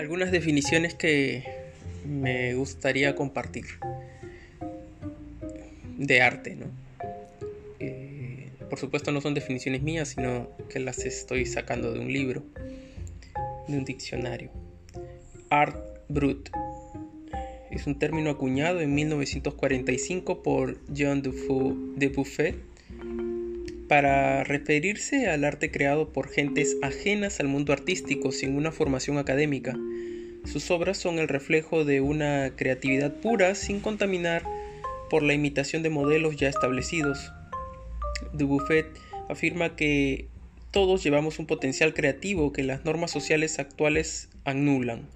algunas definiciones que me gustaría compartir de arte, ¿no? Eh, por supuesto no son definiciones mías, sino que las estoy sacando de un libro, de un diccionario. Art brut es un término acuñado en 1945 por Jean de Buffet para referirse al arte creado por gentes ajenas al mundo artístico sin una formación académica. Sus obras son el reflejo de una creatividad pura sin contaminar por la imitación de modelos ya establecidos. Dubuffet afirma que todos llevamos un potencial creativo que las normas sociales actuales anulan.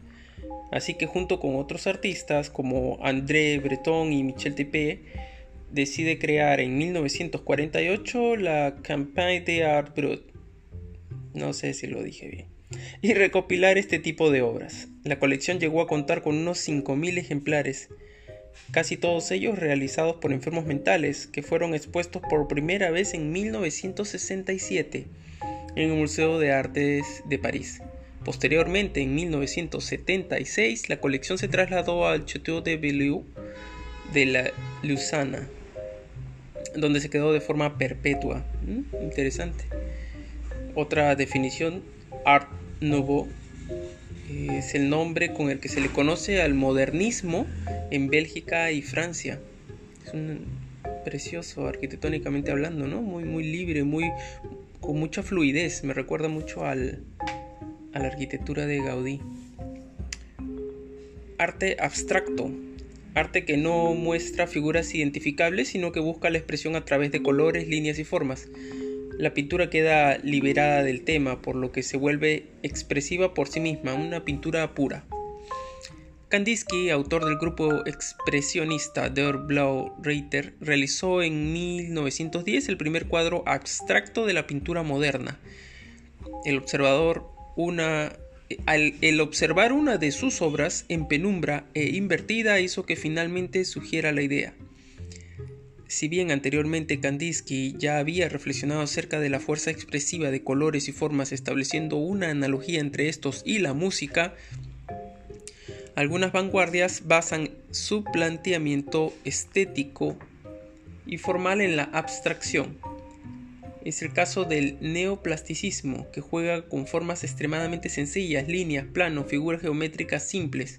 Así que junto con otros artistas como André Breton y Michel Tepe, decide crear en 1948 la Campagne de Art Brut. No sé si lo dije bien. Y recopilar este tipo de obras. La colección llegó a contar con unos 5.000 ejemplares, casi todos ellos realizados por enfermos mentales, que fueron expuestos por primera vez en 1967 en el Museo de Artes de París. Posteriormente, en 1976, la colección se trasladó al Château de Beaulieu de la Lusana, donde se quedó de forma perpetua. Mm, interesante. Otra definición, Art Nouveau, es el nombre con el que se le conoce al modernismo en Bélgica y Francia. Es un precioso arquitectónicamente hablando, ¿no? Muy, muy libre, muy, con mucha fluidez. Me recuerda mucho al, a la arquitectura de Gaudí. Arte abstracto arte que no muestra figuras identificables, sino que busca la expresión a través de colores, líneas y formas. La pintura queda liberada del tema, por lo que se vuelve expresiva por sí misma, una pintura pura. Kandinsky, autor del grupo expresionista Der Blau Reiter, realizó en 1910 el primer cuadro abstracto de la pintura moderna. El observador, una el observar una de sus obras en penumbra e invertida hizo que finalmente sugiera la idea. Si bien anteriormente Kandinsky ya había reflexionado acerca de la fuerza expresiva de colores y formas estableciendo una analogía entre estos y la música, algunas vanguardias basan su planteamiento estético y formal en la abstracción, es el caso del neoplasticismo, que juega con formas extremadamente sencillas, líneas, planos, figuras geométricas simples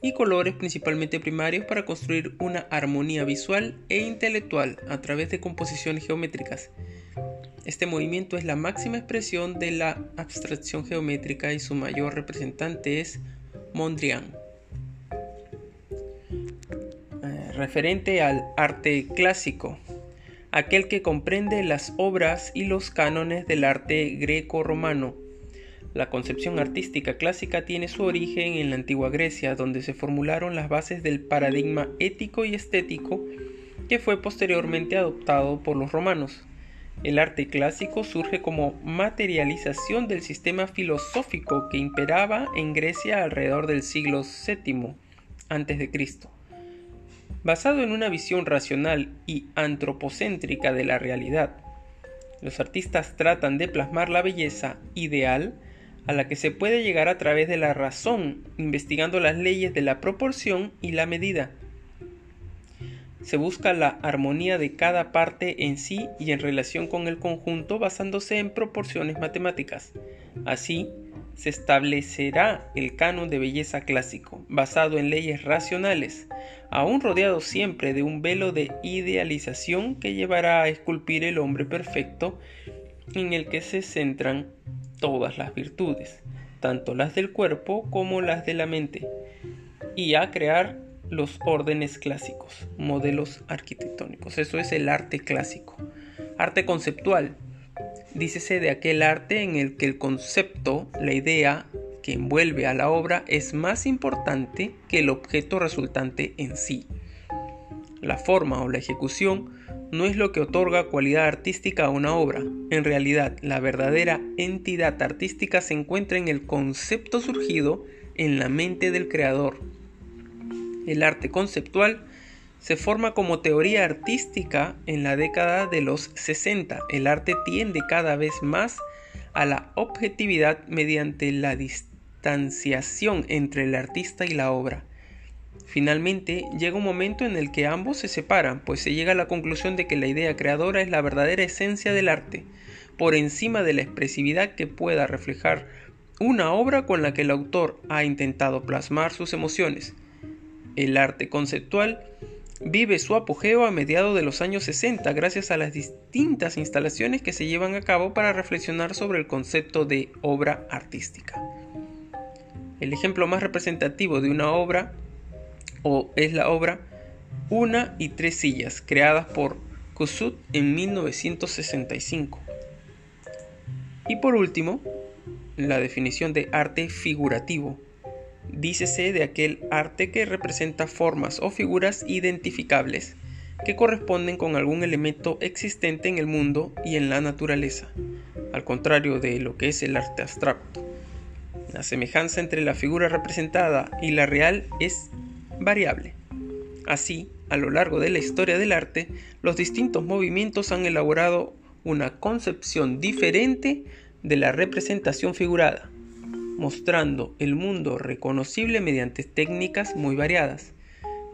y colores principalmente primarios para construir una armonía visual e intelectual a través de composiciones geométricas. Este movimiento es la máxima expresión de la abstracción geométrica y su mayor representante es Mondrian. Eh, referente al arte clásico, aquel que comprende las obras y los cánones del arte greco-romano. La concepción artística clásica tiene su origen en la antigua Grecia, donde se formularon las bases del paradigma ético y estético que fue posteriormente adoptado por los romanos. El arte clásico surge como materialización del sistema filosófico que imperaba en Grecia alrededor del siglo VII a.C basado en una visión racional y antropocéntrica de la realidad. Los artistas tratan de plasmar la belleza ideal a la que se puede llegar a través de la razón, investigando las leyes de la proporción y la medida. Se busca la armonía de cada parte en sí y en relación con el conjunto basándose en proporciones matemáticas. Así, se establecerá el canon de belleza clásico, basado en leyes racionales, aún rodeado siempre de un velo de idealización que llevará a esculpir el hombre perfecto en el que se centran todas las virtudes, tanto las del cuerpo como las de la mente, y a crear los órdenes clásicos, modelos arquitectónicos. Eso es el arte clásico. Arte conceptual, dícese de aquel arte en el que el concepto, la idea que envuelve a la obra es más importante que el objeto resultante en sí. La forma o la ejecución no es lo que otorga cualidad artística a una obra. En realidad, la verdadera entidad artística se encuentra en el concepto surgido en la mente del creador. El arte conceptual se forma como teoría artística en la década de los 60. El arte tiende cada vez más a la objetividad mediante la distanciación entre el artista y la obra. Finalmente, llega un momento en el que ambos se separan, pues se llega a la conclusión de que la idea creadora es la verdadera esencia del arte, por encima de la expresividad que pueda reflejar una obra con la que el autor ha intentado plasmar sus emociones. El arte conceptual vive su apogeo a mediados de los años 60 gracias a las distintas instalaciones que se llevan a cabo para reflexionar sobre el concepto de obra artística. El ejemplo más representativo de una obra o es la obra Una y tres sillas, creadas por Kusut en 1965. Y por último, la definición de arte figurativo, Dícese de aquel arte que representa formas o figuras identificables que corresponden con algún elemento existente en el mundo y en la naturaleza, al contrario de lo que es el arte abstracto. La semejanza entre la figura representada y la real es variable. Así, a lo largo de la historia del arte, los distintos movimientos han elaborado una concepción diferente de la representación figurada mostrando el mundo reconocible mediante técnicas muy variadas.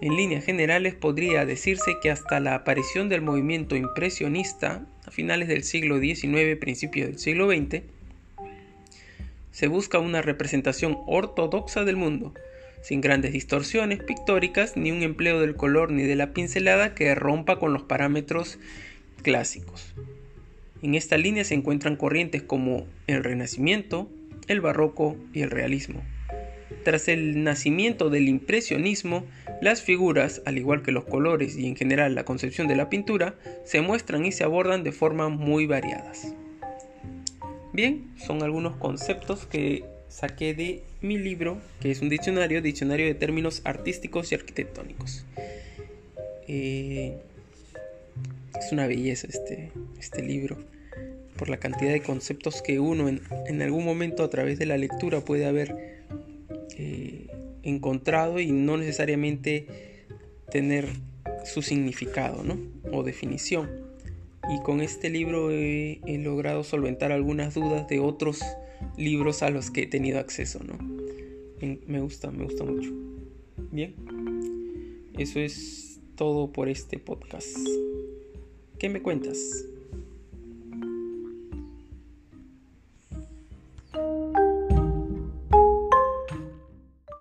En líneas generales podría decirse que hasta la aparición del movimiento impresionista a finales del siglo XIX, principios del siglo XX, se busca una representación ortodoxa del mundo, sin grandes distorsiones pictóricas ni un empleo del color ni de la pincelada que rompa con los parámetros clásicos. En esta línea se encuentran corrientes como el Renacimiento, el barroco y el realismo. Tras el nacimiento del impresionismo, las figuras, al igual que los colores y en general la concepción de la pintura, se muestran y se abordan de formas muy variadas. Bien, son algunos conceptos que saqué de mi libro, que es un diccionario, diccionario de términos artísticos y arquitectónicos. Eh, es una belleza este, este libro por la cantidad de conceptos que uno en, algún momento a través de la lectura puede haber eh, encontrado y no necesariamente tener su significado o definición. Y con este libro he, logrado solventar algunas dudas de otros libros a los que he tenido acceso. ¿no? me gusta, me gusta mucho. Bien, eso es todo por este podcast. ¿Qué me cuentas?